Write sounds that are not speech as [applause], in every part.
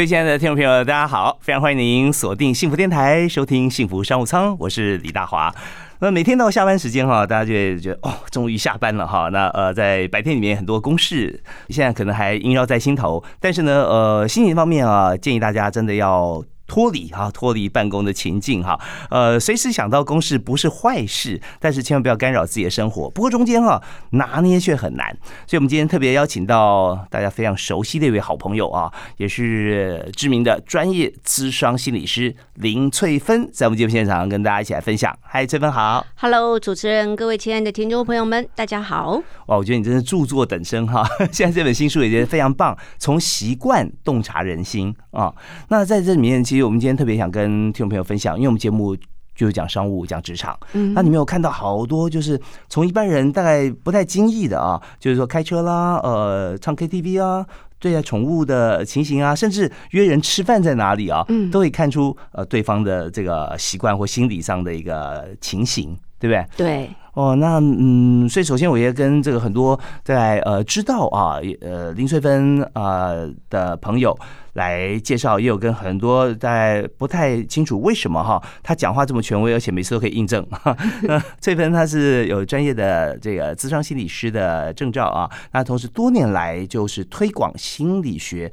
各位亲爱的听众朋友，大家好，非常欢迎您锁定幸福电台，收听幸福商务舱，我是李大华。那每天到下班时间哈，大家就会觉得哦，终于下班了哈。那呃，在白天里面很多公事，现在可能还萦绕在心头，但是呢，呃，心情方面啊，建议大家真的要。脱离哈，脱离办公的情境哈，呃，随时想到公事不是坏事，但是千万不要干扰自己的生活。不过中间哈拿捏却很难，所以我们今天特别邀请到大家非常熟悉的一位好朋友啊，也是知名的专业咨商心理师林翠芬，在我们节目现场跟大家一起来分享。嗨，翠芬好，Hello，主持人，各位亲爱的听众朋友们，大家好。哇，我觉得你真是著作等身哈，[laughs] 现在这本新书也觉得非常棒，从习惯洞察人心啊。那在这里面其实。我们今天特别想跟听众朋友分享，因为我们节目就是讲商务、讲职场，嗯，那你们有看到好多就是从一般人大概不太经意的啊，就是说开车啦，呃，唱 KTV 啊，对待宠物的情形啊，甚至约人吃饭在哪里啊，嗯，都会看出呃对方的这个习惯或心理上的一个情形，对不对？对。哦，那嗯，所以首先我也跟这个很多在呃知道啊，呃林翠芬啊的朋友来介绍，也有跟很多在不太清楚为什么哈，他讲话这么权威，而且每次都可以印证。[laughs] 那翠芬她是有专业的这个智商心理师的证照啊，那同时多年来就是推广心理学。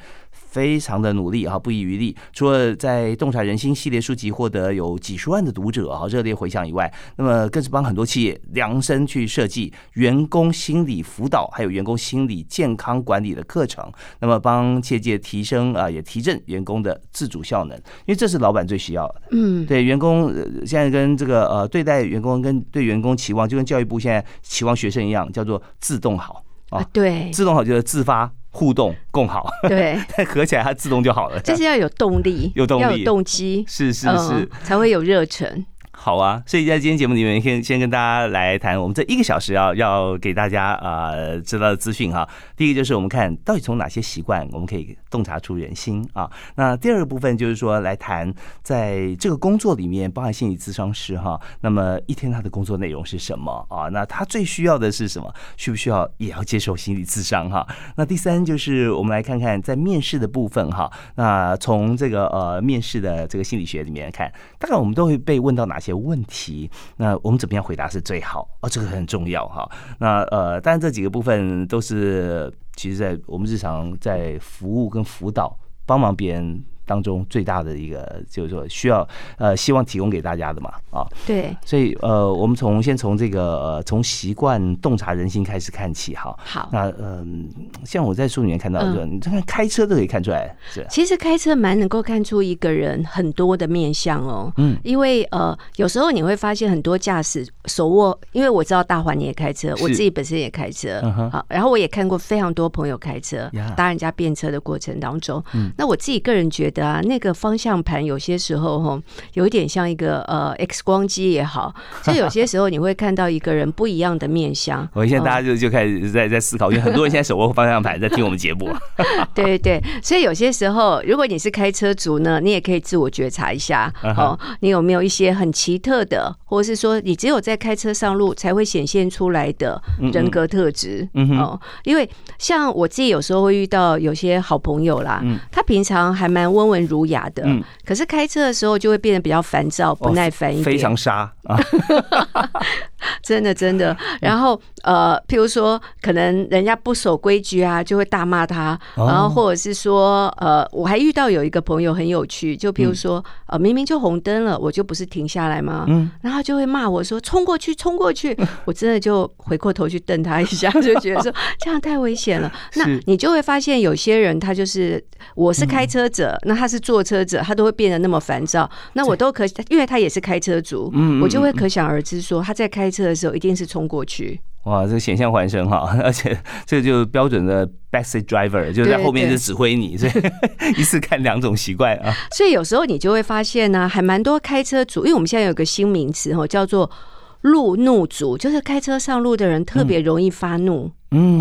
非常的努力啊，不遗余力。除了在《洞察人心》系列书籍获得有几十万的读者啊热烈回响以外，那么更是帮很多企业量身去设计员工心理辅导，还有员工心理健康管理的课程。那么帮业界提升啊，也提振员工的自主效能，因为这是老板最需要的。嗯，对，员工现在跟这个呃对待员工跟对员工期望，就跟教育部现在期望学生一样，叫做自动好啊。对，自动好就是自发。互动共好，对，[laughs] 合起来它自动就好了。就是要有动力，有动力，要有动机，是是是，才会有热忱。好啊，所以在今天节目里面，先先跟大家来谈我们这一个小时要要给大家呃知道的资讯哈。第一个就是我们看到底从哪些习惯我们可以洞察出人心啊。那第二个部分就是说来谈在这个工作里面，包含心理咨商师哈，那么一天他的工作内容是什么啊？那他最需要的是什么？需不需要也要接受心理咨商哈？那第三就是我们来看看在面试的部分哈。那从这个呃面试的这个心理学里面看，大概我们都会被问到哪些？些问题，那我们怎么样回答是最好？哦，这个很重要哈。那呃，当然这几个部分都是，其实在我们日常在服务跟辅导，帮忙别人。当中最大的一个就是说需要呃希望提供给大家的嘛啊。对，所以呃我们从先从这个呃从习惯洞察人心开始看起哈。好。那嗯像我在书里面看到的，你这看开车都可以看出来是。其实开车蛮能够看出一个人很多的面相哦。嗯。因为呃有时候你会发现很多驾驶手握因为我知道大华你也开车我自己本身也开车。好然后我也看过非常多朋友开车搭人家便车的过程当中。嗯。那我自己个人觉得。啊，那个方向盘有些时候哈，有一点像一个呃 X 光机也好，[laughs] 所以有些时候你会看到一个人不一样的面相。[laughs] 我现在大家就就开始在在思考，因为很多人现在手握方向盘在听我们节目。[laughs] 对对对，所以有些时候，如果你是开车族呢，你也可以自我觉察一下哦，你有没有一些很奇特的，或者是说你只有在开车上路才会显现出来的人格特质？嗯哦，因为像我自己有时候会遇到有些好朋友啦，他平常还蛮温。温文儒雅的，嗯，可是开车的时候就会变得比较烦躁、不耐烦一点，非常沙。啊，[laughs] 真 [laughs] 的真的。[laughs] 然后呃，譬如说，可能人家不守规矩啊，就会大骂他。然后或者是说，呃，我还遇到有一个朋友很有趣，就譬如说，呃，明明就红灯了，我就不是停下来吗？嗯，然后就会骂我说：“冲过去，冲过去！” [laughs] 我真的就回过头去瞪他一下，就觉得说这样太危险了。那你就会发现，有些人他就是我是开车者，那。他是坐车者，他都会变得那么烦躁。那我都可，因为他也是开车族，嗯我就会可想而知，说他在开车的时候一定是冲过去。哇，这险象环生哈！[laughs] 而且这就标准的 backseat driver，就在后面就指挥你，所以 [laughs] 一次看两种习惯啊。所以有时候你就会发现呢，还蛮多开车族，因为我们现在有个新名词哦，叫做路怒族，就是开车上路的人特别容易发怒。嗯，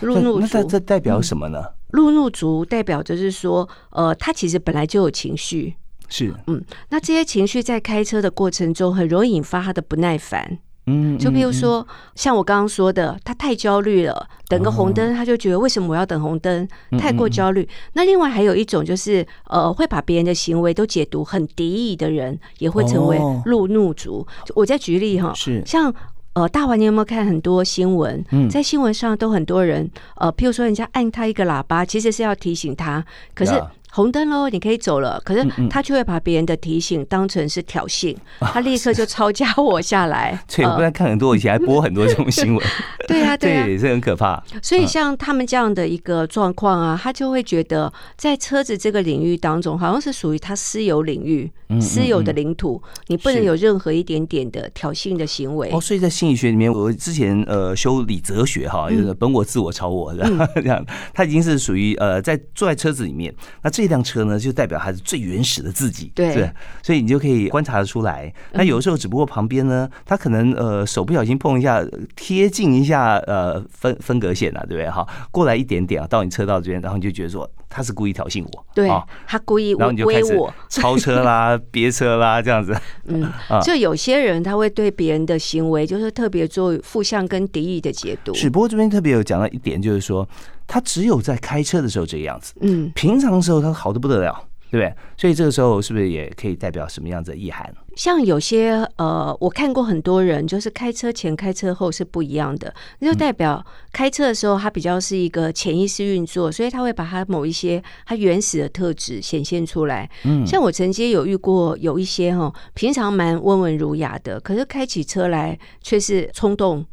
路怒族，那这代表什么呢？路怒族代表就是说，呃，他其实本来就有情绪，是，嗯，那这些情绪在开车的过程中很容易引发他的不耐烦，嗯，就比如说像我刚刚说的，他太焦虑了，等个红灯他就觉得为什么我要等红灯，太过焦虑。那另外还有一种就是呃，会把别人的行为都解读很敌意的人，也会成为路怒族。我再举例哈，是像呃，大华，你有没有看很多新闻？在新闻上都很多人呃，譬如说人家按他一个喇叭，其实是要提醒他，可是。红灯喽，你可以走了。可是他却会把别人的提醒当成是挑衅，他立刻就抄家我下来。对，我刚才看很多，以前还播很多这种新闻。[laughs] 对啊，对啊，这很可怕。所以像他们这样的一个状况啊，他就会觉得在车子这个领域当中，好像是属于他私有领域、私有的领土，你不能有任何一点点的挑衅的行为。哦，所以在心理学里面，我之前呃修理哲学哈，就是本我、自我、超我，[laughs] 这样，他已经是属于呃在坐在车子里面，那这。这辆车呢，就代表它是最原始的自己，对，所以你就可以观察得出来。那有的时候，只不过旁边呢，他可能呃手不小心碰一下，贴近一下呃分分隔线啊，对不对？哈，过来一点点啊，到你车道这边，然后你就觉得说他是故意挑衅我，对，他故意然后你就开始超车啦、[laughs] 别车啦这样子。嗯，[laughs] 就有些人他会对别人的行为就是特别做负向跟敌意的解读。只不过这边特别有讲到一点，就是说。他只有在开车的时候这个样子，嗯，平常的时候他好的不得了，对不对？所以这个时候是不是也可以代表什么样子的意涵？像有些呃，我看过很多人，就是开车前、开车后是不一样的，那就代表开车的时候他比较是一个潜意识运作，所以他会把他某一些他原始的特质显现出来。嗯，像我曾经有遇过有一些哈，平常蛮温文儒雅的，可是开起车来却是冲动。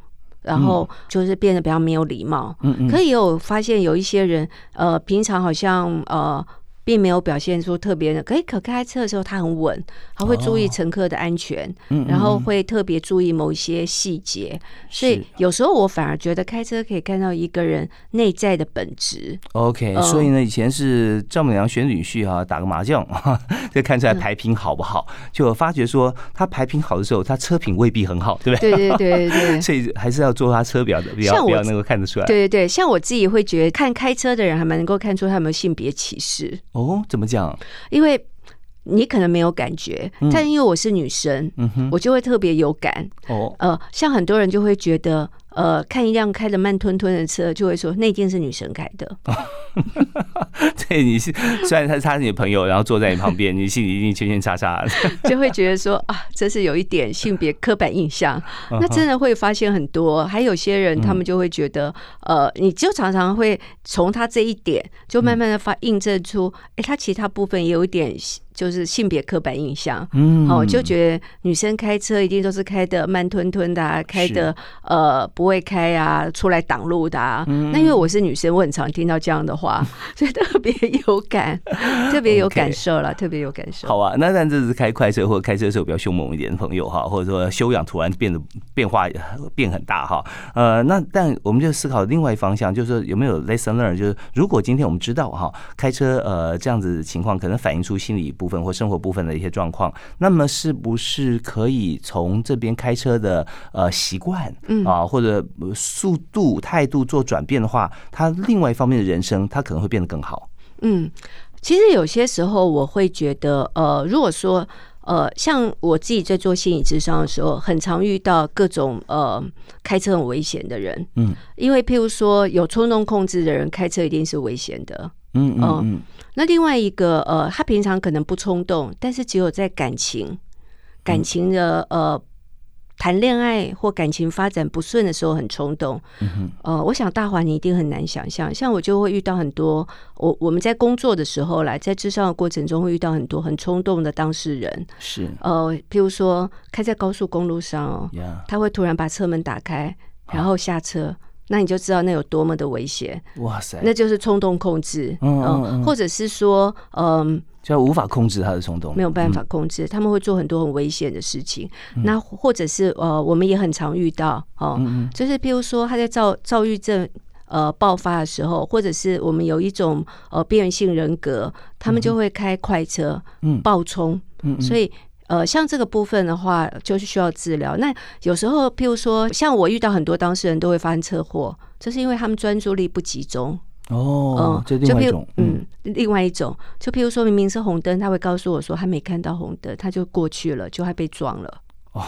然后就是变得比较没有礼貌，嗯嗯，可以有发现有一些人，呃，平常好像呃。并没有表现出特别的，可以可开车的时候他很稳，他会注意乘客的安全，然后会特别注意某一些细节，所以有时候我反而觉得开车可以看到一个人内在的本质。OK，所以呢，以前是丈母娘选女婿哈，打个麻将，[laughs] 就看出来牌品好不好，就发觉说他牌品好的时候，他车品未必很好，对不对？对对对对，[laughs] 所以还是要做他车表的，比较比较能够看得出来。对对对，像我自己会觉得看开车的人还蛮能够看出他有没有性别歧视。哦，怎么讲？因为你可能没有感觉，但因为我是女生，嗯我就会特别有感。哦，呃，像很多人就会觉得。呃，看一辆开的慢吞吞的车，就会说那件是女神开的。[laughs] 对，你是虽然他他是你的朋友，然后坐在你旁边，你心里一定圈圈叉叉，[laughs] [laughs] 就会觉得说啊，这是有一点性别刻板印象。那真的会发现很多，还有些人他们就会觉得，呃，你就常常会从他这一点，就慢慢的发印证出，哎，他其他部分也有一点。就是性别刻板印象，嗯，哦，就觉得女生开车一定都是开的慢吞吞的，开的呃不会开啊，出来挡路的啊。那因为我是女生，我很常听到这样的话，[laughs] 所以特别有感，[laughs] 特别有感受了，特别有感受。好啊，那但这是开快车或者开车的时候比较凶猛一点的朋友哈，或者说修养突然变得变化变很大哈。呃，那但我们就思考另外一方向，就是有没有 lesson learn，就是如果今天我们知道哈，开车呃这样子情况可能反映出心理。部分或生活部分的一些状况，那么是不是可以从这边开车的呃习惯，嗯啊或者速度态度做转变的话，他另外一方面的人生他可能会变得更好。嗯，其实有些时候我会觉得，呃，如果说呃，像我自己在做心理智商的时候，很常遇到各种呃开车很危险的人，嗯，因为譬如说有冲动控制的人开车一定是危险的。嗯嗯嗯，那另外一个呃，他平常可能不冲动，但是只有在感情、感情的呃谈恋爱或感情发展不顺的时候很冲动。嗯哼，呃，我想大华你一定很难想象，像我就会遇到很多，我我们在工作的时候来在智商的过程中会遇到很多很冲动的当事人。是呃，譬如说开在高速公路上哦，他会突然把车门打开，然后下车。那你就知道那有多么的危险，哇塞！那就是冲动控制，嗯，或者是说，嗯，就无法控制他的冲动，没有办法控制，他们会做很多很危险的事情。那或者是呃，我们也很常遇到哦，就是譬如说他在躁躁郁症呃爆发的时候，或者是我们有一种呃边缘性人格，他们就会开快车，嗯，暴冲，嗯，所以。呃，像这个部分的话，就是需要治疗。那有时候，譬如说，像我遇到很多当事人都会发生车祸，这是因为他们专注力不集中。哦，嗯，就另外一种，嗯，另外一种，就譬如说明明是红灯，他会告诉我说他没看到红灯，他就过去了，就还被撞了。哦。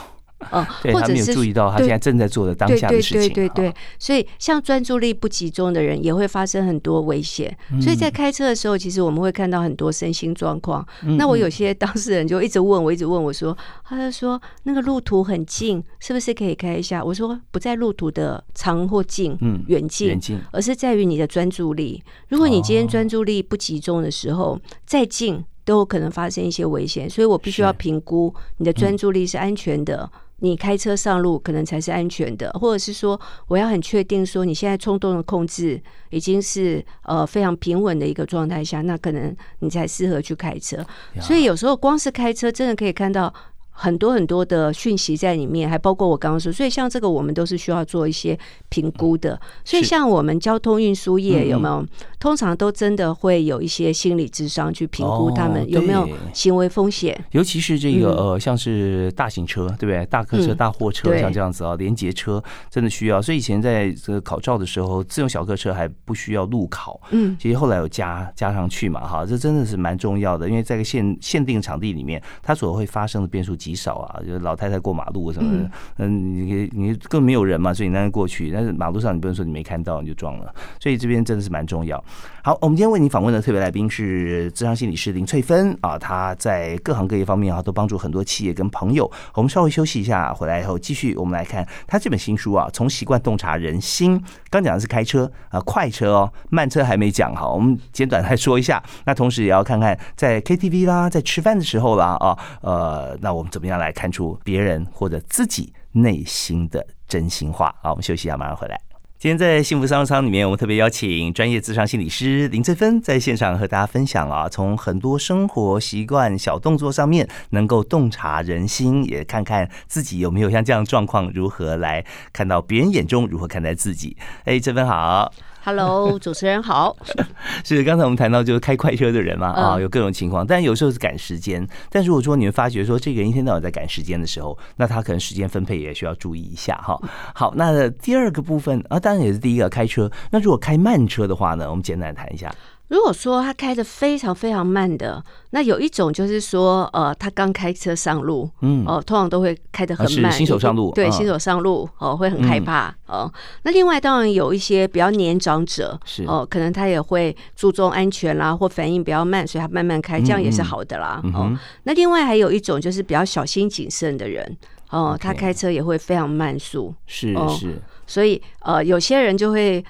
[laughs] 嗯，或者是注意到他现在正在做的当下的事情。对对对对所以像专注力不集中的人，也会发生很多危险。嗯所以在开车的时候，其实我们会看到很多身心状况。嗯那我有些当事人就一直问我，一直问我说，他就说那个路途很近，是不是可以开一下？我说不在路途的长或近，嗯远近远，近而是在于你的专注力。如果你今天专注力不集中的时候，再近都有可能发生一些危险，所以我必须要评估你的专注力是安全的。你开车上路可能才是安全的，或者是说，我要很确定说你现在冲动的控制已经是呃非常平稳的一个状态下，那可能你才适合去开车。所以有时候光是开车，真的可以看到很多很多的讯息在里面，还包括我刚刚说，所以像这个我们都是需要做一些评估的。所以像我们交通运输业有没有，通常都真的会有一些心理智商去评估他哦们有没有行为风险。尤其是这个嗯呃，像是大型车，对不对？大客车、嗯大货车，对像这样子啊，连接车真的需要。所以以前在这个考照的时候，自用小客车还不需要路考，嗯，其实后来有加加上去嘛，哈，这真的是蛮重要的，因为在一个限限定场地里面，它所会发生的变数极少啊，就是老太太过马路什么的，嗯，你你更没有人嘛，所以你那过去，但是马路上你不能说你没看到你就撞了，所以这边真的是蛮重要。好，我们今天为您访问的特别来宾是智商心理师林翠芬啊，她在各行各业方面啊都帮助很多企业跟朋友。我们稍微休息一下，回来以后继续我们来看她这本新书啊，从习惯洞察人心。刚讲的是开车啊，快车哦，慢车还没讲哈，我们简短来说一下。那同时也要看看在 KTV 啦，在吃饭的时候啦啊，呃，那我们怎么样来看出别人或者自己内心的真心话？好，我们休息一下，马上回来。今天在幸福商务舱里面，我们特别邀请专业智商心理师林翠芬在现场和大家分享啊，从很多生活习惯、小动作上面能够洞察人心，也看看自己有没有像这样状况，如何来看到别人眼中如何看待自己。哎，翠芬好。Hello，[laughs] 主持人好。[laughs] 是刚才我们谈到就是开快车的人嘛啊，嗯有各种情况，但有时候是赶时间。但如果说你们发觉说这个人一天到晚在赶时间的时候，那他可能时间分配也需要注意一下哈。好，那第二个部分啊，当然也是第一个开车。那如果开慢车的话呢，我们简单谈一下。如果说他开的非常非常慢的，那有一种就是说，呃，他刚开车上路，嗯。哦、通常都会开的很慢，新手上路对，嗯新手上路哦，会很害怕哦。那另外当然有一些比较年长者，是。哦，可能他也会注重安全啦，或反应比较慢，所以他慢慢开，这样也是嗯好的啦。哦嗯哼，那另外还有一种就是比较小心谨慎的人，哦，他开车也会非常慢速，是哦。是，所以呃，有些人就会。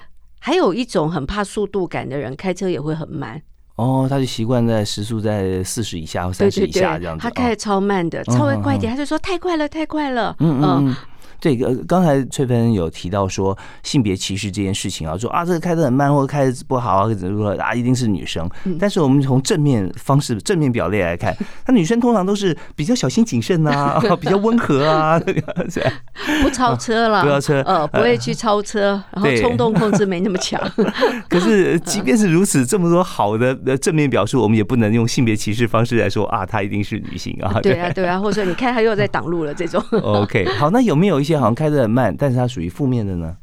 还有一种很怕速度感的人，开车也会很慢。哦，他就习惯在时速在四十以下或三十以下这样，子。哦他开的超慢的，稍微快一点，他就说太快了，太快了。嗯。对，呃，刚才翠芬有提到说性别歧视这件事情啊，说啊这个开的很慢或者开的不好啊，或者说啊一定是女生。嗯但是我们从正面方式、正面表列来看，[laughs] 那女生通常都是比较小心谨慎啊，[laughs] 比较温和 [laughs] 啊，不超车了，不超车呃，不会去超车，然后冲动控制没那么强。可是即便是如此，这么多好的呃正面表述，我们也不能用性别歧视方式来说啊，她一定是女性啊。对啊，对啊，或者说你看她又在挡路了这种。OK，好，那有没有一些好像开得很慢，但是它属于负面的呢？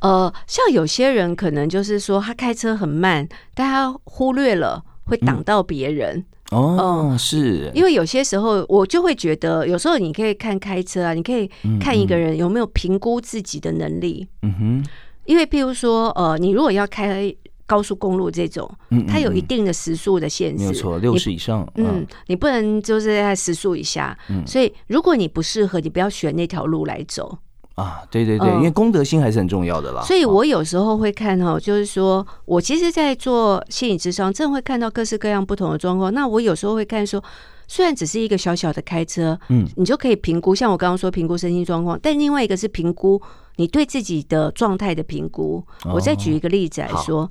呃，像有些人可能就是说他开车很慢，但他忽略了会挡到别人。哦，是，因为有些时候我就会觉得，有时候你可以看开车啊，你可以看一个人有没有评估自己的能力。嗯哼，因为譬如说，呃，你如果要开高速公路这种，嗯，它有一嗯定的时速的限制，没有错，六十以上，嗯，你不能就是在时速以下，嗯所以如果你不适合，你不要选那条路来走。啊，对对对，嗯因为公德心还是很重要的啦。所以哦我有时候会看哈，就是说我其实，在做心理智商，真的会看到各式各样不同的状况。那我有时候会看说，虽然只是一个小小的开车，嗯，你就可以评估，像我刚刚说评估身心状况，但另外一个是评估你对自己的状态的评估。我再举一个例子来说。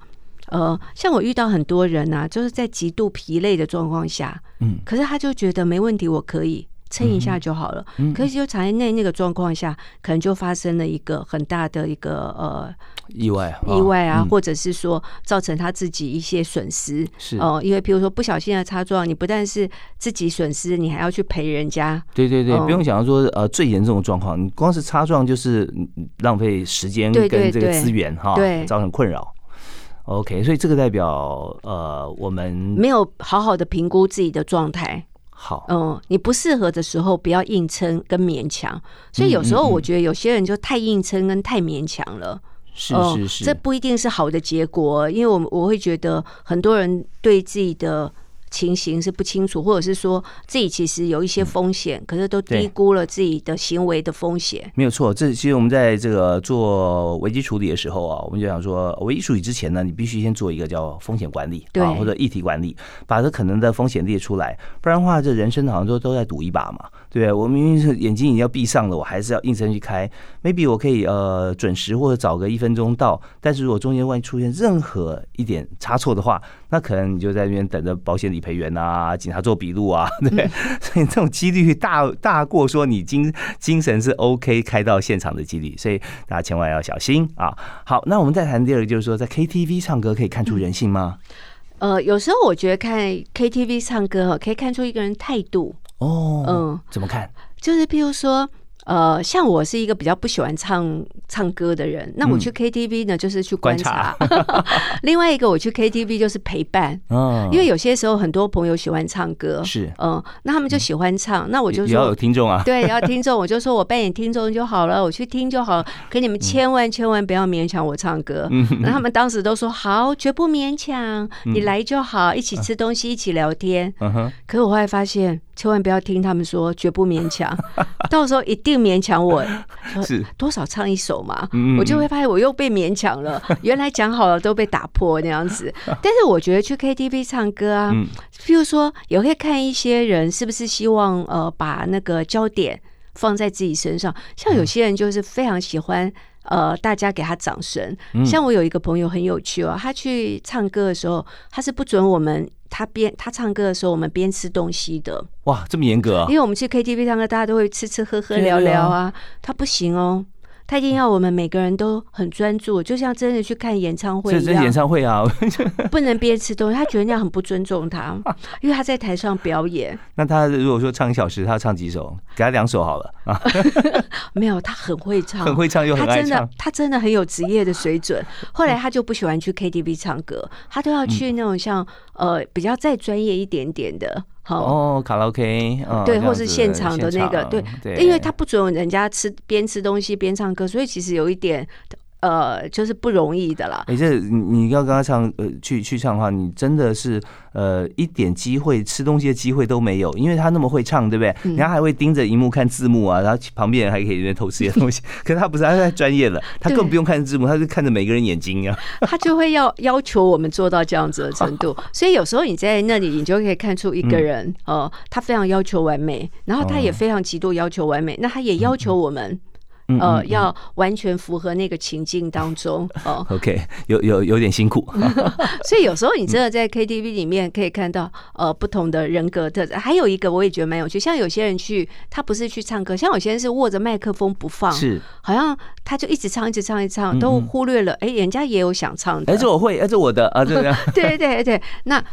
呃，像我遇到很多人啊，就是在极度疲累的状况下，嗯。可是他就觉得没问题，我可以撑一下就好了。嗯。可是就长在那个状况下，可能就发生了一个很大的一个呃意外，意外啊，嗯。或者是说造成他自己一些损失。是，哦、因为比如说不小心的擦撞，你不但是自己损失，你还要去赔人家。对对对，哦。不用讲说呃最严重的状况，你光是擦撞就是嗯浪费时间跟这个资源哈，对。造成困扰。OK，所以这个代表呃我们没有好好的评估自己的状态。好，嗯，你不适合的时候不要硬撑跟勉强。所以有时候我觉得有些人就太硬撑跟太勉强了。是是是，这不一定是好的结果，因为我我会觉得很多人对自己的。情形是不清楚，或者是说自己其实有一些风险，可是都低估了自己的行为的风险。没有错，这其实我们在这个做危机处理的时候啊，我们就想说，危机处理之前呢，你必须先做一个叫风险管理啊，或者议题管理，把这可能的风险列出来，不然的话，这人生好像都都在赌一把嘛。对我明明是眼睛已经要闭上了，我还是要硬撑去开。maybe 我可以呃准时或者早个一分钟到，但是如果中间万一出现任何一点差错的话，那可能你就在那边等着保险理赔员啊、警察做笔录啊，[laughs] 对，所以这种几率大大过说你精精神是 OK 开到现场的几率，所以大家千万要小心啊。好，那我们再谈第二个，就是说在 KTV 唱歌可以看出人性吗？呃，有时候我觉得看 KTV 唱歌哈，可以看出一个人态度。哦，嗯，怎么看？就是譬如说。呃，像我是一个比较不喜欢唱唱歌的人，那我去 KTV 呢，就是去观察。[laughs] 另外一个，我去 KTV 就是陪伴。嗯，因为有些时候很多朋友喜欢唱歌，是嗯，那他们就喜欢唱，那我就说要有听众啊，对，要听众，我就说我扮演听众就好了，我去听就好。可你们千万千万不要勉强我唱歌。那他们当时都说好，绝不勉强，你来就好，一起吃东西，一起聊天。可是我后来发现。千万不要听他们说，绝不勉强。[laughs] 到时候一定勉强我，[laughs] 是多少唱一首嘛？我就会发现我又被勉强了。[laughs] 原来讲好了都被打破那样子。[laughs] 但是我觉得去 KTV 唱歌啊，譬如说也会看一些人是不是希望呃把那个焦点放在自己身上。像有些人就是非常喜欢呃大家给他掌声。像我有一个朋友很有趣哦，他去唱歌的时候，他是不准我们。他边他唱歌的时候，我们边吃东西的。哇，这么严格啊！因为我们去 KTV 唱歌，大家都会吃吃喝喝聊聊啊。他不行哦。他一定要我们每个人都很专注，就像真的去看演唱会一样。演唱会啊，[laughs] 不能边吃东西。他觉得那样很不尊重他，因为他在台上表演。[laughs] 那他如果说唱一小时，他唱几首？给他两首好了啊。[laughs] 没有，他很会唱，很会唱又很爱唱。他真的很有职业的水准。后来他就不喜欢去 KTV 唱歌，他都要去那种像呃比较再专业一点点的。哦，卡拉 OK，对，或是现场的那个，对，因为他不准人家吃边吃东西边唱歌，所以其实有一点。呃，就是不容易的啦。哎，这你你要跟他唱，呃，去去唱的话，你真的是呃一点机会吃东西的机会都没有，因为他那么会唱，对不对？人家还会盯着荧幕看字幕啊，然后旁边人还可以在偷吃些东西。[laughs] 可是他不是，他太专业了，他更不用看字幕，他是看着每个人眼睛呀。[laughs] 他就会要要求我们做到这样子的程度，[laughs] 所以有时候你在那里，你就可以看出一个人呃，他非常要求完美，然后他也非常极度要求完美，那他也要求我们。呃，要完全符合那个情境当中 [laughs] 哦。OK，有有有点辛苦，[laughs] [laughs] 所以有时候你真的在 KTV 里面可以看到呃不同的人格特质。还有一个我也觉得蛮有趣，像有些人去，他不是去唱歌，像有些人是握着麦克风不放，是好像他就一直唱一直唱一直唱，都忽略了哎，人家也有想唱的。哎，这我会，哎，这我的啊。对对对，那。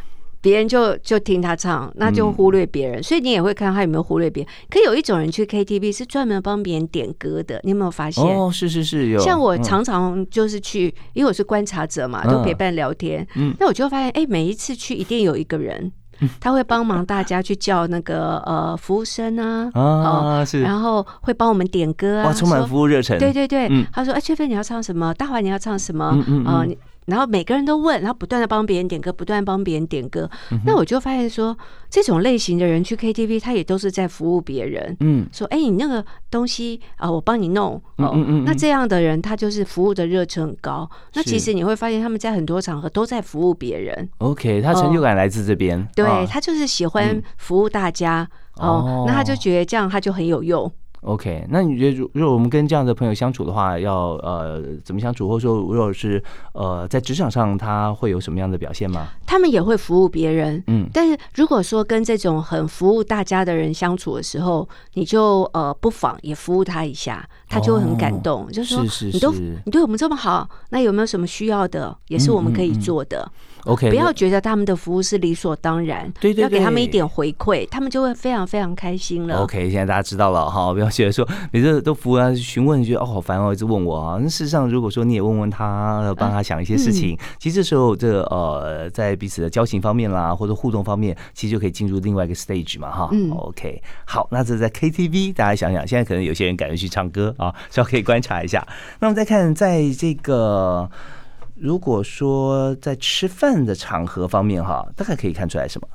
别人就就听他唱，那就忽略别人，所以你也会看他有没有忽略别人。可有一种人去 KTV 是专门帮别人点歌的，你有没有发现？哦，是是是，有。像我常常就是去，因为我是观察者嘛，都陪伴聊天。嗯，那我就发现，哎，每一次去一定有一个人，他会帮忙大家去叫那个呃服务生啊，啊是，然后会帮我们点歌啊，充满服务热忱。对对对，他说，哎，翠芬你要唱什么？大华你要唱什么？嗯嗯你。然后每个人都问，然后不断的帮别人点歌，不断帮别人点歌。那我就发现说，这种类型的人去 KTV，他也都是在服务别人。嗯，说哎，你那个东西啊，我帮你弄。哦，嗯嗯。那这样的人，他就是服务的热忱很高。那其实你会发现，他们在很多场合都在服务别人。OK，他成就感来自这边。对他就是喜欢服务大家。哦，那他就觉得这样他就很有用。OK，那你觉得，如如果我们跟这样的朋友相处的话，要呃怎么相处，或者说，如果是呃在职场上，他会有什么样的表现吗？他们也会服务别人，嗯，但是如果说跟这种很服务大家的人相处的时候，你就呃不妨也服务他一下，他就会很感动，就是说你都你对我们这么好，那有没有什么需要的，也是我们可以做的。OK，不要觉得他们的服务是理所当然，对对要给他们一对点回馈，他们就会非常非常开心了。OK，现在大家知道了哈，[laughs] 不要觉得说每次都服务啊询问，觉得哦好烦哦，一直问我啊。那事实上，如果说你也问问他，帮他想一些事情，其实这时候这个呃，在彼此的交情方面啦，或者互动方面，其实就可以进入另外一个 stage 嘛哈。嗯 OK，好，那这是在 KTV，大家想想，现在可能有些人赶着去唱歌啊，稍微可以观察一下。那我们再看，在这个如果说在吃饭的场合方面哈，大概可以看出来什么？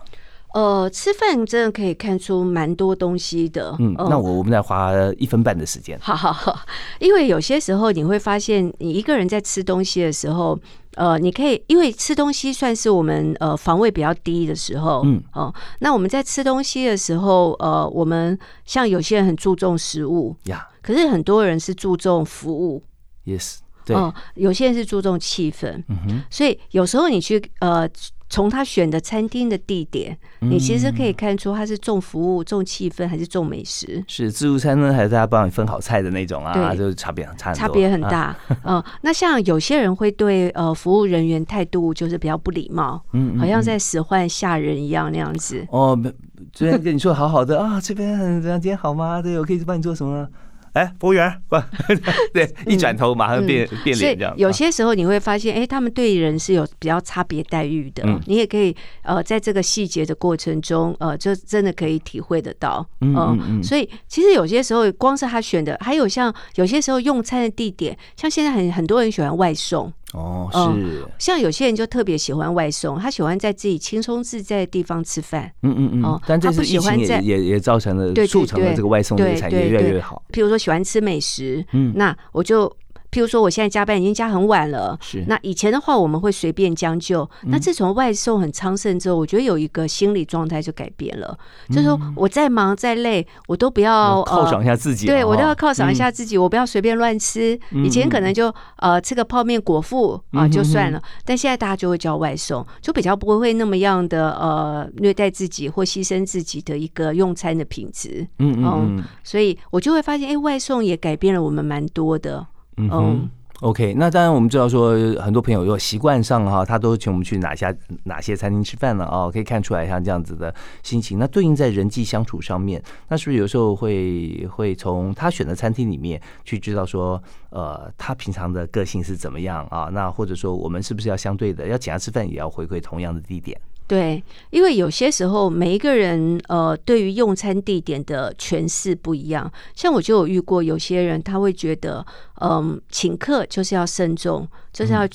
呃，吃饭真的可以看出蛮多东西的。嗯，呃那我我们再花一分半的时间。好好好，[laughs] 因为有些时候你会发现，你一个人在吃东西的时候，呃，你可以因为吃东西算是我们呃防卫比较低的时候，嗯哦、那我们在吃东西的时候，呃，我们像有些人很注重食物，呀、可是很多人是注重服务，y e s 对，哦、有些人是注重气氛，所以有时候你去呃。从他选的餐厅的地点，你其实可以看出他是重服务、重气氛还是重美食。是自助餐呢，还是大家帮你分好菜的那种啊？对就是差别差很差差别很啊大。嗯、那像有些人会对呃服务人员态度就是比较不礼貌，嗯嗯好像在使唤下人一样那样子。哦，没昨天跟你说好好的啊，这边很怎样？今天好吗？对，我可以帮你做什么？哎，服务员，不，[laughs] 对，一转头马上变、变脸这样。有啊些时候你会发现，哎、他们对人是有比较差别待遇的。嗯你也可以呃，在这个细节的过程中，呃，就真的可以体会得到。嗯呃嗯嗯所以其实有些时候，光是他选的，还有像有些时候用餐的地点，像现在很很多人喜欢外送。哦，嗯是，像有些人就特别喜欢外送，他喜欢在自己轻松自在的地方吃饭。嗯嗯嗯哦，他不但这次疫情也喜欢在也也造成了对对促成了对这个外送这产业越来越好。譬如说喜欢吃美食，嗯那我就。譬如说，我现在加班已经加很晚了。是那以前的话，我们会随便将就。嗯那自从外送很昌盛之后，我觉得有一个心理状态就改变了，嗯就是说我再忙再累，我都不要犒赏一下自己嘛，对我都要犒赏一下自己，我不要随便乱吃。嗯以前可能就呃吃个泡面果腹啊嗯就算了，但现在大家就会叫外送，就比较不会那么样的呃虐待自己或牺牲自己的一个用餐的品质。嗯嗯嗯所以我就会发现，哎，外送也改变了我们蛮多的。嗯哼。OK，那当然我们知道说，很多朋友如果习惯上哈，他都请我们去哪家哪些餐厅吃饭了啊，可以看出来像这样子的心情。那对应在人际相处上面，那是不是有时候会会从他选的餐厅里面去知道说，呃，他平常的个性是怎么样啊？那或者说我们是不是要相对的要请他吃饭，也要回馈同样的地点？对，因为有些时候每一个人呃对于用餐地点的诠释不一样，像我就有遇过有些人他会觉得，嗯，请客就是要慎重，就是要。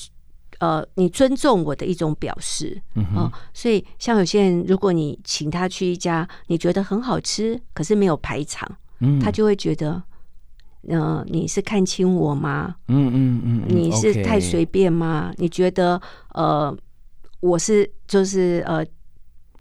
呃，你尊重我的一种表示，嗯哦，所以像有些人，如果你请他去一家你觉得很好吃，可是没有排场，嗯他就会觉得，呃，你是看清我吗？嗯嗯嗯，嗯你是太随便吗？你觉得呃，我是就是呃，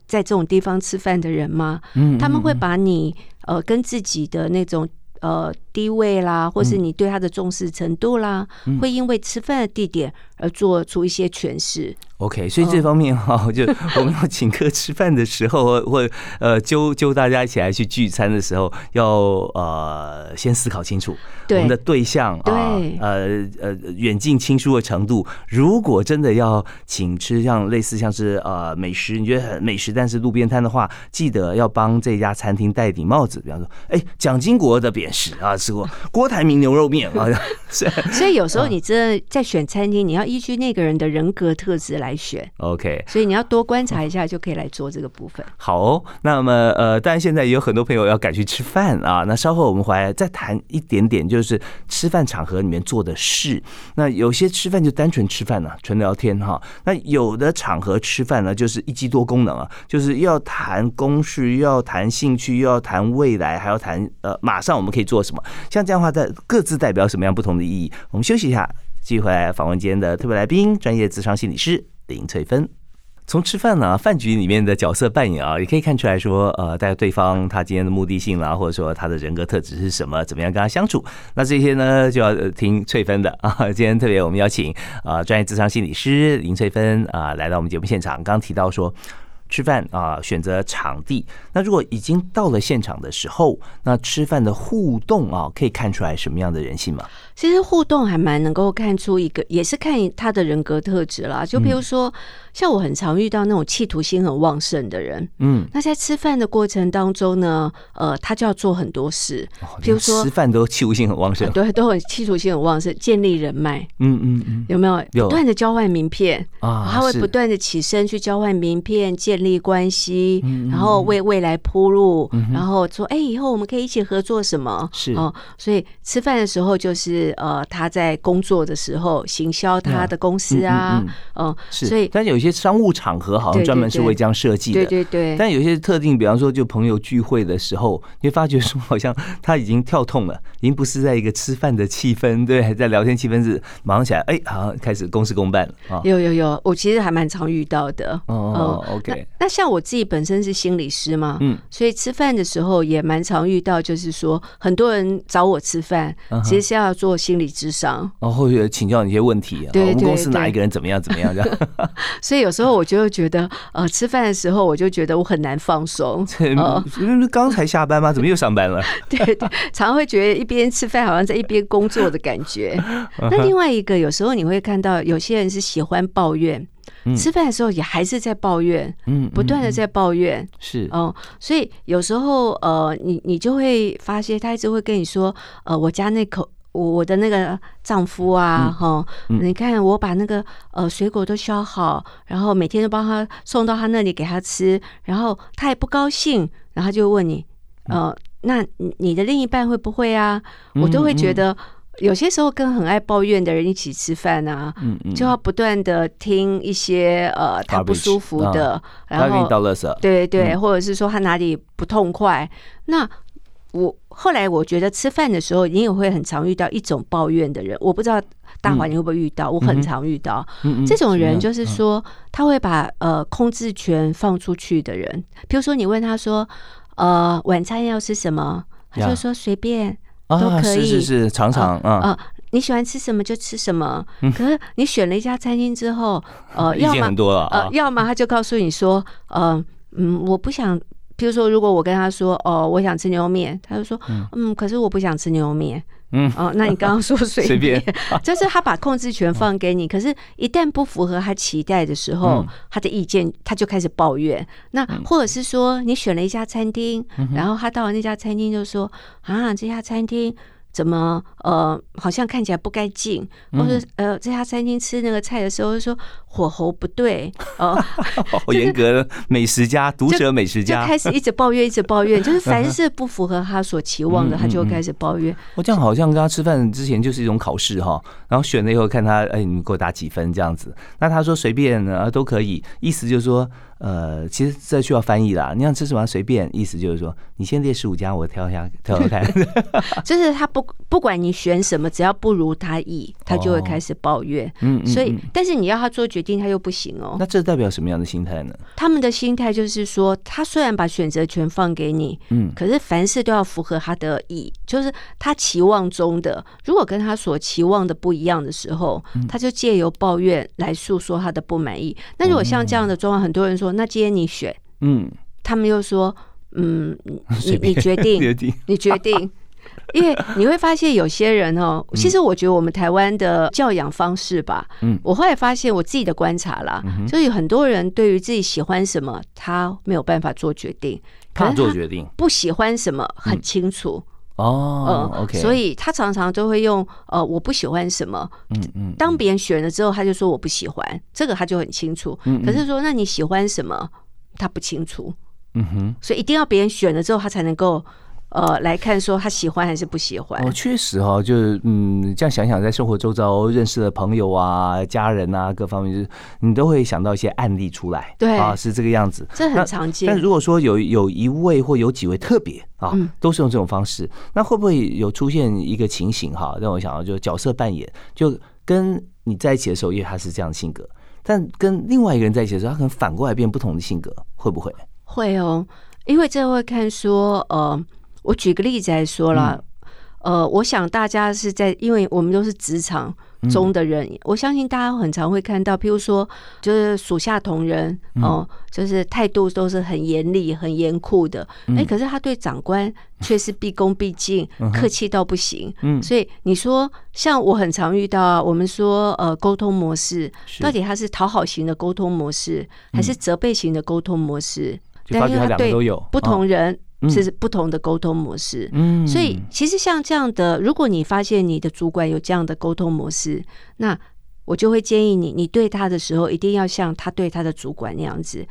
在这种地方吃饭的人吗？嗯他们会把你呃跟自己的那种呃地位啦，或是嗯你对他的重视程度啦，会因为吃饭的地点而做出一些诠释。OK，所以这方面 [laughs] 哈，就我们要请客吃饭的时候，或或呃揪揪大家一起来去聚餐的时候，要呃先思考清楚我们的对象啊，呃呃远近亲疏的程度。如果真的要请吃像类似像是呃美食，你觉得很美食，但是路边摊的话，记得要帮这家餐厅戴顶帽子，比方说，哎，蒋经国的扁食啊吃过，[laughs] 郭台铭牛肉面啊，[laughs] 是所以有时候你真的在选餐厅，你要依据那个人的人格特质来选。OK。所以你要多观察一下，就可以来做这个部分。好哦，那么呃，当然现在也有很多朋友要赶去吃饭啊。那稍后我们回来再谈一点点，就是吃饭场合里面做的事。那有些吃饭就单纯吃饭呢、纯聊天哈。那有的场合吃饭呢，就是一机多功能啊，就是又要谈公事，又要谈兴趣，又要谈未来，还要谈呃，马上我们可以做什么。像这样的话，在各自代表什么样不同的意义？我们休息一下，继续回来访问今天的特别来宾，专业智商心理师林翠芬。从吃饭呢、饭局里面的角色扮演啊，也可以看出来说，呃，大家对方他今天的目的性啦，或者说他的人格特质是什么，怎么样跟他相处。那这些呢，就要听翠芬的 [laughs] 啊。今天特别我们邀请啊专业智商心理师林翠芬啊来到我们节目现场。刚提到说。吃饭啊，选择场地。那如果已经到了现场的时候，那吃饭的互动啊，可以看出来什么样的人性吗？其实互动还蛮能够看出一个，也是看他的人格特质啦。就比如说，像我很常遇到那种企图心很旺盛的人，嗯，那在吃饭的过程当中呢，呃，他就要做很多事，比如说吃饭都企图心很旺盛，对，都很企图心很旺盛，建立人脉，嗯嗯嗯，有没有不断的交换名片啊？他会不断的起身去交换名片，建立关系，然后为未来铺路，然后说，哎，以后我们可以一起合作什么？是哦，所以吃饭的时候就是。呃，他在工作的时候行销他的公司啊，嗯，是，所以，但有一些商务场合好像专门是为这样设计的，对对对。但有些特定，比方说就朋友聚会的时候，你会发觉说好像他已经跳痛了，[laughs] 已经不是在一个吃饭的气氛，对，在聊天气氛是马上起来，哎，好像开始公事公办了啊。有有有，我其实还蛮常遇到的。哦，OK。那像我自己本身是心理师嘛，嗯，所以吃饭的时候也蛮常遇到，就是说很多人找我吃饭，其实是要做。心理智商，然后请教你一些问题。对我们公司哪一个人怎么样怎么样这样？[laughs] 所以有时候我就会觉得，呃，吃饭的时候我就觉得我很难放松。因 [laughs] 为刚才下班吗？怎么又上班了？[laughs] 对对，常常会觉得一边吃饭好像在一边工作的感觉。[laughs] 那另外一个，有时候你会看到有些人是喜欢抱怨。吃饭的时候也还是在抱怨，嗯，不断的在抱怨，是哦，所以有时候呃，你你就会发现他一直会跟你说，呃，我家那口我我的那个丈夫啊，哈，你看我把那个呃水果都削好，然后每天都帮他送到他那里给他吃，然后他也不高兴，然后就问你，呃，那你的另一半会不会啊？我都会觉得。有些时候跟很爱抱怨的人一起吃饭啊，就要不断的听一些呃他不舒服的，然后对对，或者是说他哪里不痛快。那我后来我觉得吃饭的时候，你也会很常遇到一种抱怨的人。我不知道大华你会不会遇到，我很常遇到这种人，就是说他会把呃控制权放出去的人。比如说你问他说，呃晚餐要吃什么，他就说随便。都可以是是是，常常啊，你喜欢吃什么就吃什么。可是你选了一家餐厅之后，呃，[laughs] 要么呃，要么他就告诉你说，呃，嗯，我不想。比如说，如果我跟他说，哦，我想吃牛肉面，他就说，嗯，可是我不想吃牛肉面。嗯，哦，那你刚刚说随便，[laughs] 就是他把控制权放给你，可是一旦不符合他期待的时候，他的意见他就开始抱怨。那或者是说，你选了一家餐厅，然后他到了那家餐厅就说，啊，这家餐厅。怎么呃，好像看起来不该进，或者呃，在他餐厅吃那个菜的时候说火候不对哦，[laughs] 好 [laughs] 严格的，美食家，毒舌美食家，就开始一直抱怨，一直抱怨，就是凡 [laughs] 是不符合他所期望的，他就会开始抱怨。我这样好像跟他吃饭之前就是一种考试哈，然后选了以后看他，哎，你给我打几分这样子？那他说随便啊都可以，意思就是说。呃，其实这需要翻译啦。你想吃什么随便，意思就是说，你先列十五家，我挑一下，挑挑看。[laughs] 就是他不不管你选什么，只要不如他意，他就会开始抱怨。嗯，所以但是你要他做决定，他又不行哦。那这代表什么样的心态呢？他们的心态就是说，他虽然把选择权放给你，嗯，可是凡事都要符合他的意，就是他期望中的。如果跟他所期望的不一样的时候，他就借由抱怨来诉说他的不满意。那如果像这样的状况，很多人说。那今天你选，嗯，他们又说，嗯，[laughs] 你你决定，[laughs] 决定。[laughs] 你决定，因为你会发现有些人哦，其实我觉得我们台湾的教养方式吧，嗯，我后来发现我自己的观察啦，就有很多人对于自己喜欢什么，他没有办法做决定，他做决定，不喜欢什么很清楚。哦，OK，所以他常常都会用呃，我不喜欢什么，嗯嗯，当别人选了之后，他就说我不喜欢，这个他就很清楚。嗯，可是说那你喜欢什么，他不清楚。嗯哼，所以一定要别人选了之后，他才能够。呃，来看说他喜欢还是不喜欢？哦，确实哈，就是嗯，这样想想，在生活周遭认识的朋友啊、家人啊，各方面，就是你都会想到一些案例出来。对啊，是这个样子，这很常见。但如果说有有一位或有几位特别啊，都是用这种方式，那会不会有出现一个情形哈？让我想到就是角色扮演，就跟你在一起的时候，因为他是这样的性格，但跟另外一个人在一起的时候，他可能反过来变不同的性格，会不会？会哦，因为这会看说呃。我举个例子来说了，呃，我想大家是在，因为我们都是职场中的人，我相信大家很常会看到，譬如说，就是属下同仁哦，就是态度都是很严厉、很严酷的。哎，可是他对长官却是毕恭毕敬、客气到不行。嗯，所以你说，像我很常遇到，我们说呃，沟通模式到底他是讨好型的沟通模式，还是责备型的沟通模式？但因为他对不同人。是不同的沟通模式，嗯，所以其实像这样的，如果你发现你的主管有这样的沟通模式，那我就会建议你，你对他的时候一定要像他对他的主管那样子，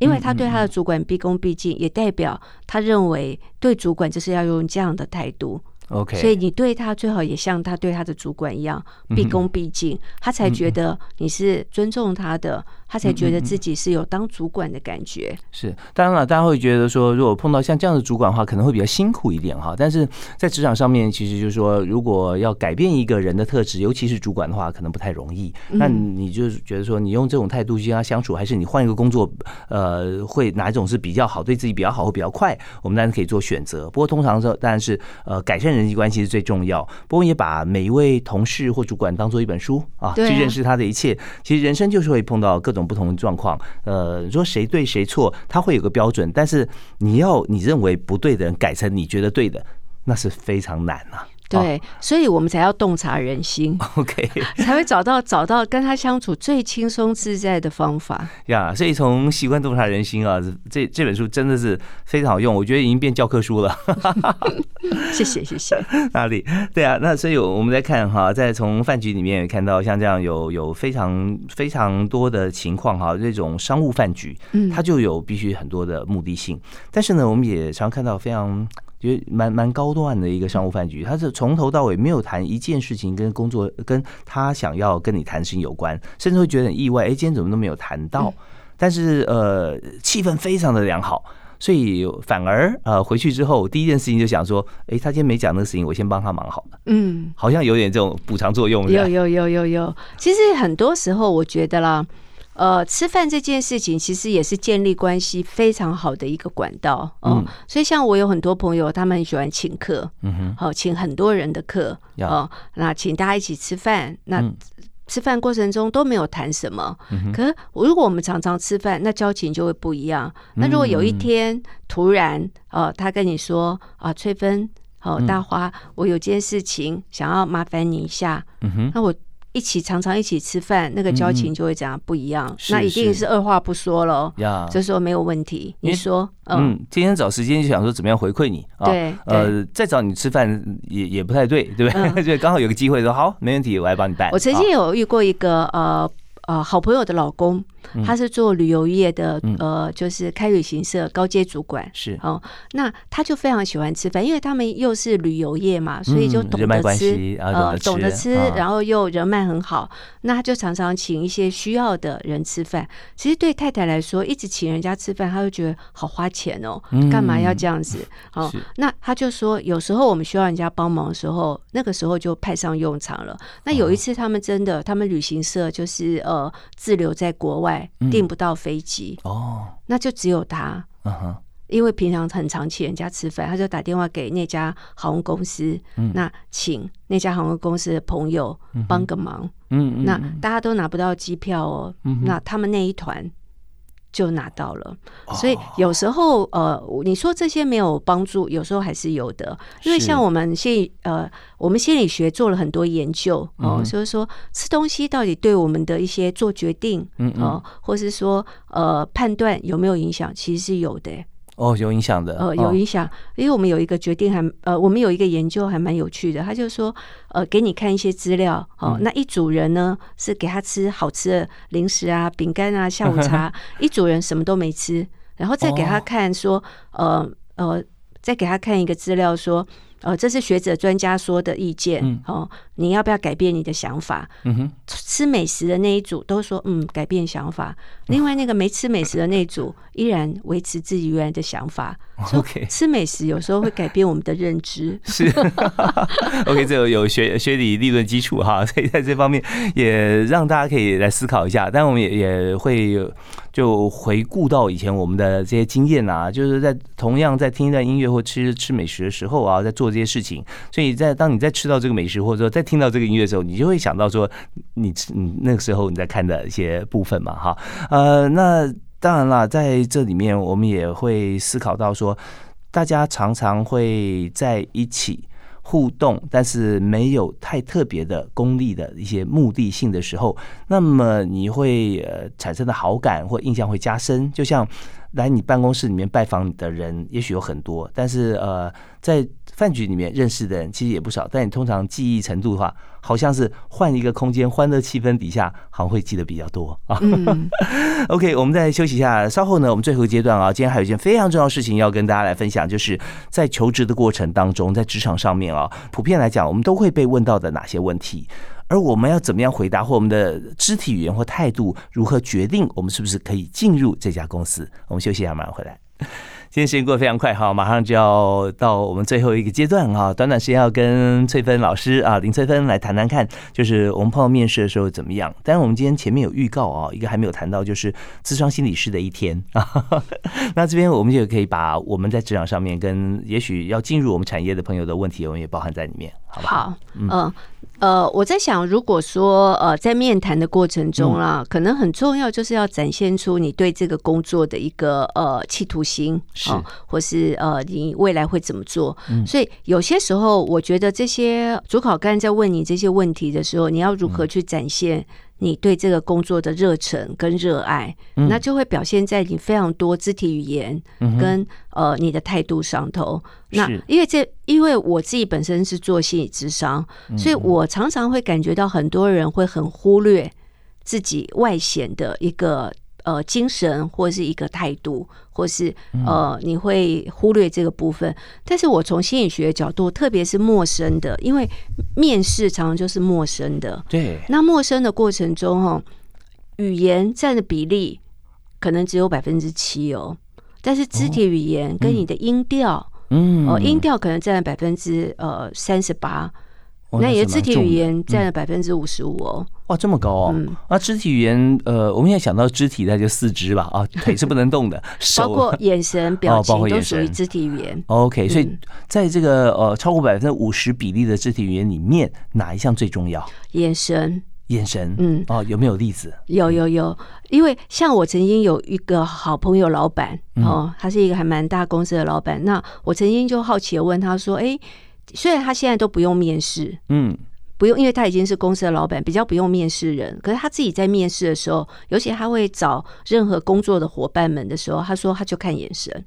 因为他对他的主管毕恭毕敬，也代表他认为对主管就是要用这样的态度。OK，所以你对他最好也像他对他的主管一样毕恭毕敬，他才觉得你是尊重他的。他才觉得自己是有当主管的感觉。是，当然了，大家会觉得说，如果碰到像这样的主管的话，可能会比较辛苦一点哈。但是在职场上面，其实就是说，如果要改变一个人的特质，尤其是主管的话，可能不太容易。那你就是觉得说，你用这种态度去跟他相处，还是你换一个工作，呃，会哪一种是比较好，对自己比较好，或比较快？我们当然可以做选择。不过通常说，当然是呃，改善人际关系是最重要。不过也把每一位同事或主管当做一本书啊，去认识他的一切。其实人生就是会碰到各种。不同的状况，呃，说谁对谁错，他会有个标准，但是你要你认为不对的人改成你觉得对的，那是非常难啊。对，所以我们才要洞察人心，[laughs] OK，才会找到找到跟他相处最轻松自在的方法呀。所以从习惯洞察人心啊，这这本书真的是非常好用，我觉得已经变教科书了。[laughs] 谢谢谢谢，哪里？对啊，那所以我们在看哈，在从饭局里面也看到像这样有有非常非常多的情况哈，这种商务饭局，嗯，它就有必须很多的目的性，但是呢，我们也常看到非常。觉得蛮蛮高端的一个商务饭局，他是从头到尾没有谈一件事情跟工作跟他想要跟你谈事情有关，甚至会觉得很意外，哎，今天怎么都没有谈到？但是呃，气氛非常的良好，所以反而呃回去之后第一件事情就想说，哎，他今天没讲那个事情，我先帮他忙好了。嗯，好像有点这种补偿作用。有有有有有，其实很多时候我觉得啦。呃，吃饭这件事情其实也是建立关系非常好的一个管道，嗯，所以像我有很多朋友，他们很喜欢请客，嗯哼，好，请很多人的客，哦，那请大家一起吃饭，那吃饭过程中都没有谈什么，可是如果我们常常吃饭，那交情就会不一样。那如果有一天突然，呃，他跟你说啊，翠芬，哦，大花，我有件事情想要麻烦你一下，嗯哼，那我。一起常常一起吃饭，那个交情就会怎样不一样。那一定是二话不说了，就说没有问题。你说，嗯，今天找时间就想说怎么样回馈你啊？对，呃，再找你吃饭也也不太对，对不对？[laughs] 就刚好有个机会说好，没问题，我来帮你带。我曾经有遇过一个呃。呃，好朋友的老公，他是做旅游业的，呃，就是开旅行社高阶主管。是哦，那他就非常喜欢吃饭，因为他们又是旅游业嘛，所以就懂得吃，呃，懂得吃，然后又人脉很好，那他就常常请一些需要的人吃饭。其实对太太来说，一直请人家吃饭，他就觉得好花钱哦，干嘛要这样子？哦，那他就说，有时候我们需要人家帮忙的时候，那个时候就派上用场了。那有一次，他们真的，他们旅行社就是呃。呃，滞留在国外订不到飞机哦，那就只有他，嗯哼，因为平常很常请人家吃饭，他就打电话给那家航空公司，那请那家航空公司的朋友帮个忙，嗯嗯，那大家都拿不到机票哦，那他们那一团。就拿到了，所以有时候呃，你说这些没有帮助，有时候还是有的。因为像我们心呃，我们心理学做了很多研究哦，所以说吃东西到底对我们的一些做决定，嗯嗯，或是说呃判断有没有影响，其实是有的。哦，有影响的，呃，有影响，因为我们有一个决定，还呃，我们有一个研究还蛮有趣的，他就说，呃，给你看一些资料，哦，那一组人呢是给他吃好吃的零食啊、饼干啊、下午茶，[laughs] 一组人什么都没吃，然后再给他看说，呃呃，再给他看一个资料说。呃，这是学者专家说的意见嗯哦。你要不要改变你的想法？嗯哼，吃美食的那一组都说嗯改变想法，另外那个没吃美食的那一组 [laughs] 依然维持自己原来的想法。说 OK 吃美食有时候会改变我们的认知。[laughs] 是 OK，这有有学学理理论基础哈，[laughs] 所以在这方面也让大家可以来思考一下。但我们也也会就回顾到以前我们的这些经验啊，就是在同样在听一段音乐或吃吃美食的时候啊，在做这些事情。所以在当你在吃到这个美食，或者说在听到这个音乐的时候，你就会想到说你你那个时候你在看的一些部分嘛，哈，呃，那。当然了，在这里面我们也会思考到说，大家常常会在一起互动，但是没有太特别的功利的一些目的性的时候，那么你会呃产生的好感或印象会加深。就像来你办公室里面拜访你的人，也许有很多，但是呃在饭局里面认识的人其实也不少，但你通常记忆程度的话，好像是换一个空间，欢乐气氛底下，好像会记得比较多啊。[laughs] OK，我们再休息一下，稍后呢，我们最后阶段啊，今天还有一件非常重要的事情要跟大家来分享，就是在求职的过程当中，在职场上面啊，普遍来讲，我们都会被问到的哪些问题，而我们要怎么样回答，或我们的肢体语言或态度如何决定我们是不是可以进入这家公司？我们休息一下，马上回来。今天时间过得非常快哈，马上就要到我们最后一个阶段哈，短短时间要跟翠芬老师啊林翠芬来谈谈看，就是我们碰到面试的时候怎么样。但是我们今天前面有预告啊，一个还没有谈到，就是智商心理师的一天啊。[laughs] 那这边我们就可以把我们在职场上面跟也许要进入我们产业的朋友的问题，我们也包含在里面，好不好？好，嗯。呃，我在想，如果说呃，在面谈的过程中啦，可能很重要就是要展现出你对这个工作的一个呃企图心，是，或是呃，你未来会怎么做？所以有些时候，我觉得这些主考官在问你这些问题的时候，你要如何去展现？你对这个工作的热忱跟热爱，那就会表现在你非常多肢体语言跟呃你的态度上头。那因为这，因为我自己本身是做心理智商，所以我常常会感觉到很多人会很忽略自己外显的一个。呃，精神或是一个态度，或是呃，你会忽略这个部分。但是我从心理学的角度，特别是陌生的，因为面试常常就是陌生的。对。那陌生的过程中，哈，语言占的比例可能只有百分之七哦，但是肢体语言跟你的音调，嗯，哦，音调可能占了百分之呃三十八。那你的肢体语言占了百分之五十五哦，哇，这么高哦！啊，肢体语言，呃，我们现在想到肢体，那就四肢吧，啊，腿是不能动的，包括 [laughs] 眼神、表情都属于肢体语言。OK，所以在这个呃超过百分之五十比例的肢体语言里面，哪一项最重要？眼神，眼神，嗯，哦，有没有例子？有有有，因为像我曾经有一个好朋友老板哦，他是一个还蛮大公司的老板，那我曾经就好奇的问他说，哎。虽然他现在都不用面试，嗯，不用，因为他已经是公司的老板，比较不用面试人。可是他自己在面试的时候，尤其他会找任何工作的伙伴们的时候，他说他就看眼神。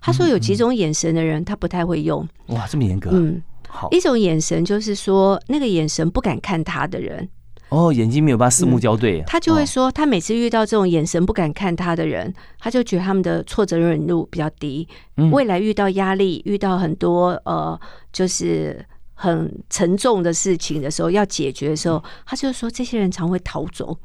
他说有几种眼神的人，他不太会用。哇，这么严格？嗯，好。一种眼神就是说，那个眼神不敢看他的人。哦，眼睛没有办法四目交对，他就会说，他每次遇到这种眼神不敢看他的人，他就觉得他们的挫折忍度比较低。未来遇到压力、遇到很多呃，就是很沉重的事情的时候，要解决的时候，他就说这些人常会逃走。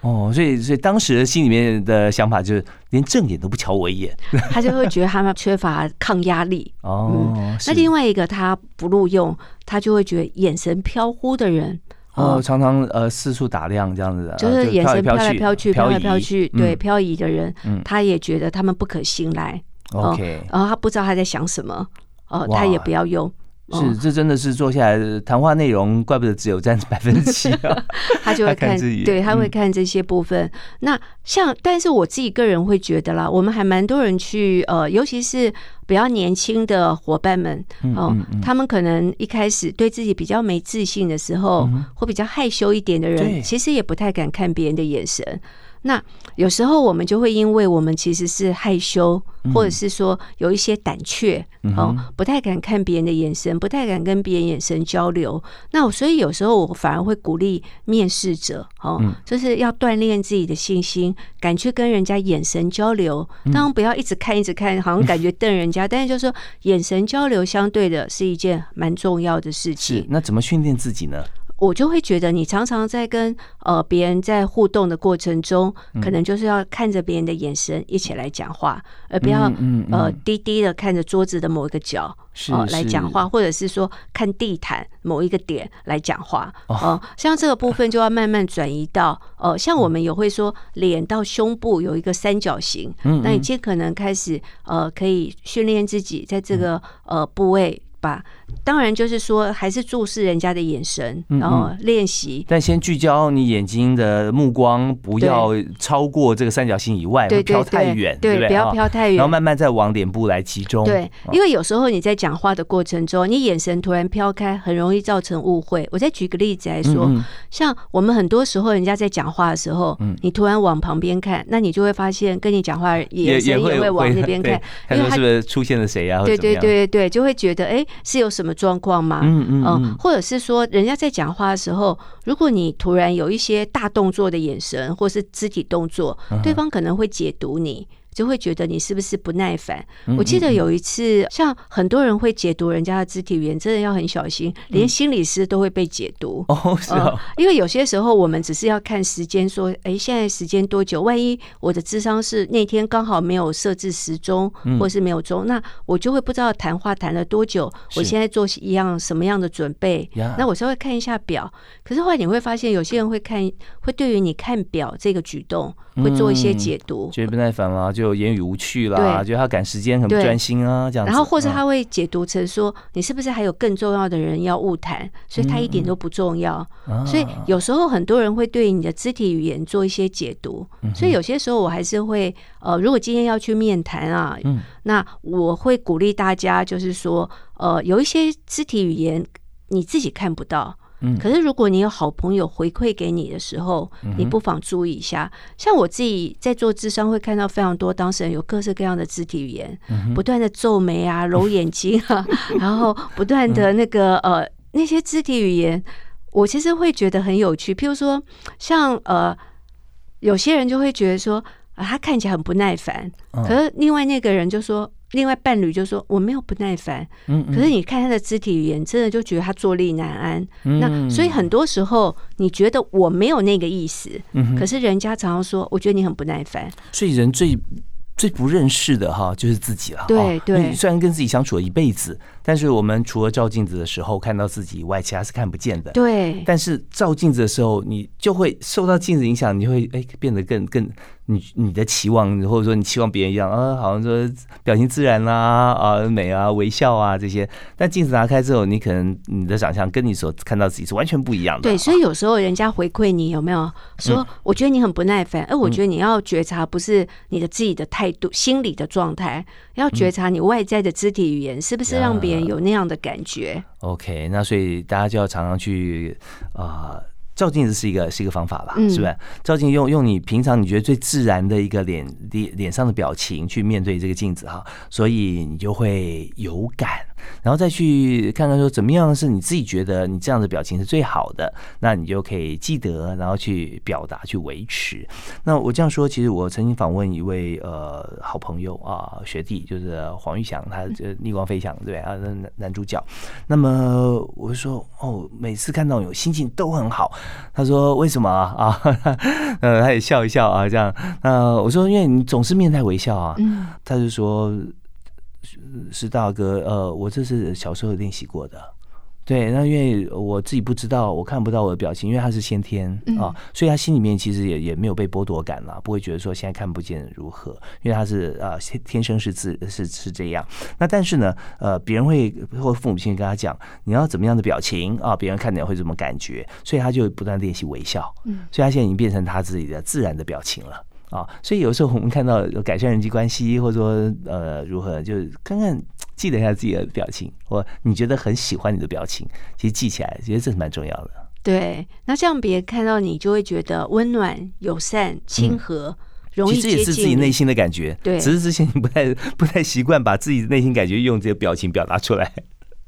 哦，所以所以当时心里面的想法就是，连正眼都不瞧我一眼，[laughs] 他就会觉得他们缺乏抗压力。哦，那另外一个他不录用，他就会觉得眼神飘忽的人。哦，常常呃四处打量这样子的，就是眼神飘来飘去、飘来飘去，对漂移的人，他也觉得他们不可信赖。OK，然后他不知道他在想什么，哦，他也不要用。是，这真的是坐下来谈话内容，怪不得只有占 [laughs] 百分之七啊。他就会看，对他会看这些部分。那像，但是我自己个人会觉得啦，我们还蛮多人去，呃，尤其是比较年轻的伙伴们，哦，他们可能一开始对自己比较没自信的时候，或比较害羞一点的人，其实也不太敢看别人的眼神。那有时候我们就会因为我们其实是害羞，或者是说有一些胆怯，哦，不太敢看别人的眼神，不太敢跟别人眼神交流。那我所以有时候我反而会鼓励面试者，哦，就是要锻炼自己的信心，敢去跟人家眼神交流。当然不要一直看一直看，好像感觉瞪人家，但是就是说眼神交流相对的是一件蛮重要的事情。是那怎么训练自己呢？我就会觉得你常常在跟呃别人在互动的过程中，可能就是要看着别人的眼神一起来讲话，而不要呃低低的看着桌子的某一个角哦来讲话，或者是说看地毯某一个点来讲话。哦，像这个部分就要慢慢转移到呃，像我们也会说脸到胸部有一个三角形，那你尽可能开始呃可以训练自己在这个呃部位。吧，当然就是说，还是注视人家的眼神，然后练习。但先聚焦你眼睛的目光，不要超过这个三角形以外，对飘太远，对不要飘太远，然后慢慢再往脸部来集中。对，因为有时候你在讲话的过程中，你眼神突然飘开，很容易造成误会。我再举个例子来说，像我们很多时候人家在讲话的时候，你突然往旁边看，那你就会发现跟你讲话眼神也会往那边看，因为是不是出现了谁呀？对对对对对，就会觉得哎。是有什么状况吗？嗯嗯嗯，或者是说，人家在讲话的时候，如果你突然有一些大动作的眼神，或是肢体动作，对方可能会解读你。就会觉得你是不是不耐烦？我记得有一次，像很多人会解读人家的肢体语言，真的要很小心，连心理师都会被解读。哦，是啊，因为有些时候我们只是要看时间，说，哎，现在时间多久？万一我的智商是那天刚好没有设置时钟，或是没有钟，那我就会不知道谈话谈了多久。我现在做一样什么样的准备？那我稍微看一下表。可是后来你会发现，有些人会看，会对于你看表这个举动。会做一些解读，觉得不耐烦啦，就言语无趣啦，觉得他赶时间很不专心啊，这样。然后或者他会解读成说，你是不是还有更重要的人要误谈，所以他一点都不重要。所以有时候很多人会对你的肢体语言做一些解读，所以有些时候我还是会呃，如果今天要去面谈啊，那我会鼓励大家，就是说呃，有一些肢体语言你自己看不到。可是，如果你有好朋友回馈给你的时候，你不妨注意一下。像我自己在做智商，会看到非常多当事人有各式各样的肢体语言，不断的皱眉啊、[laughs] 揉眼睛啊，[laughs] 然后不断的那个呃那些肢体语言，我其实会觉得很有趣。譬如说，像呃有些人就会觉得说啊，他看起来很不耐烦，可是另外那个人就说。另外伴侣就说我没有不耐烦，嗯，可是你看他的肢体语言，真的就觉得他坐立难安。那所以很多时候你觉得我没有那个意思，嗯，可是人家常常说我觉得你很不耐烦。所以人最最不认识的哈就是自己了。对对，虽然跟自己相处了一辈子，但是我们除了照镜子的时候看到自己以外，其他是看不见的。对，但是照镜子的时候，你就会受到镜子影响，你会哎变得更更。你你的期望，或者说你期望别人一样啊，好像说表情自然啦，啊美啊，微笑啊这些。但镜子拿开之后，你可能你的长相跟你所看到自己是完全不一样的。对，所以有时候人家回馈你有没有说，我觉得你很不耐烦，而我觉得你要觉察不是你的自己的态度、心理的状态，要觉察你外在的肢体语言是不是让别人有那样的感觉。OK，那所以大家就要常常去啊。照镜子是一个是一个方法吧，是不是？照镜用用你平常你觉得最自然的一个脸脸脸上的表情去面对这个镜子哈，所以你就会有感。然后再去看看说怎么样是你自己觉得你这样的表情是最好的，那你就可以记得，然后去表达去维持。那我这样说，其实我曾经访问一位呃好朋友啊学弟，就是黄玉祥，他就逆光飞翔对啊男男主角。那么我就说哦，每次看到有心情都很好。他说为什么啊？啊，呃，他也笑一笑啊，这样。那我说因为你总是面带微笑啊。嗯，他就说。是大哥，呃，我这是小时候练习过的，对，那因为我自己不知道，我看不到我的表情，因为他是先天啊，所以他心里面其实也也没有被剥夺感了，不会觉得说现在看不见如何，因为他是啊，天生是自是是这样。那但是呢，呃，别人会或父母亲跟他讲，你要怎么样的表情啊，别人看见会怎么感觉，所以他就不断练习微笑，嗯，所以他现在已经变成他自己的自然的表情了。啊，所以有时候我们看到改善人际关系，或者说呃如何，就看看记得一下自己的表情，或你觉得很喜欢你的表情，其实记起来，觉得这是蛮重要的。对，那这样别人看到你就会觉得温暖、友善、亲和，容易接近。其实也是自己内心的感觉，对，只是之前你不太不太习惯把自己的内心感觉用这些表情表达出来。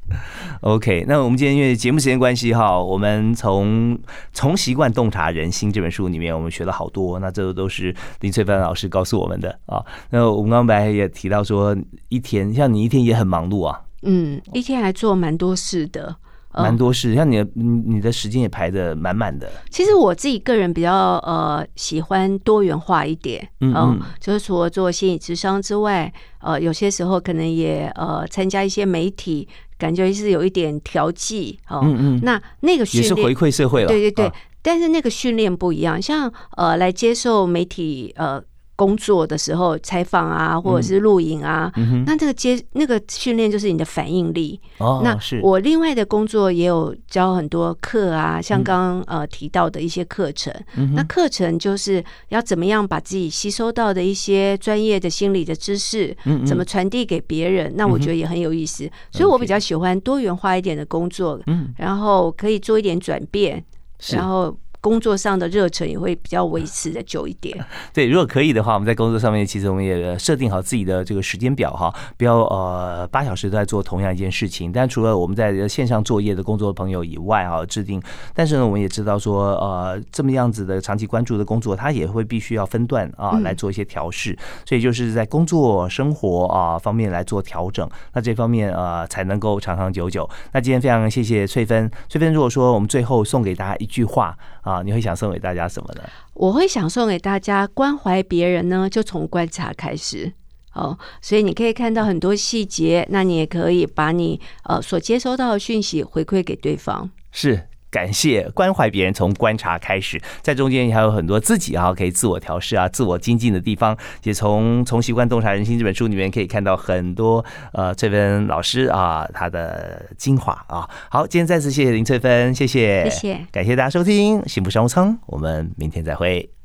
[laughs] OK，那我们今天因为节目时间关系哈，我们从《从习惯洞察人心》这本书里面，我们学了好多。那这都是林翠芬老师告诉我们的啊。那我们刚才也提到说，一天像你一天也很忙碌啊。嗯，一天还做蛮多事的。蛮多事，像你的你的时间也排的满满的。其实我自己个人比较呃喜欢多元化一点，嗯，就是除了做心理智商之外，呃，有些时候可能也呃参加一些媒体，感觉是有一点调剂哦。嗯嗯，那那个也是回馈社会了，对对对。但是那个训练不一样，像呃来接受媒体呃。工作的时候采访啊，或者是录影啊，那这个接那个训练就是你的反应力。哦，那我另外的工作也有教很多课啊，像刚刚呃提到的一些课程。那课程就是要怎么样把自己吸收到的一些专业的心理的知识，怎么传递给别人？那我觉得也很有意思。所以我比较喜欢多元化一点的工作，嗯，然后可以做一点转变，然后。工作上的热忱也会比较维持的久一点。[laughs] 对，如果可以的话，我们在工作上面，其实我们也设定好自己的这个时间表哈，不要呃八小时都在做同样一件事情。但除了我们在线上作业的工作朋友以外啊，制定，但是呢，我们也知道说，呃，这么样子的长期关注的工作，它也会必须要分段啊来做一些调试。所以就是在工作生活啊方面来做调整，那这方面呃才能够长长久久。那今天非常谢谢翠芬，翠芬，如果说我们最后送给大家一句话啊。你会想送给大家什么呢？我会想送给大家关怀别人呢，就从观察开始哦。所以你可以看到很多细节，那你也可以把你呃所接收到的讯息回馈给对方。是。感谢关怀别人，从观察开始，在中间还有很多自己啊可以自我调试啊、自我精进的地方。也从从习惯洞察人心这本书里面可以看到很多呃，翠芬老师啊他的精华啊。好，今天再次谢谢林翠芬，谢谢，谢谢，感谢大家收听《幸福商务舱》，我们明天再会。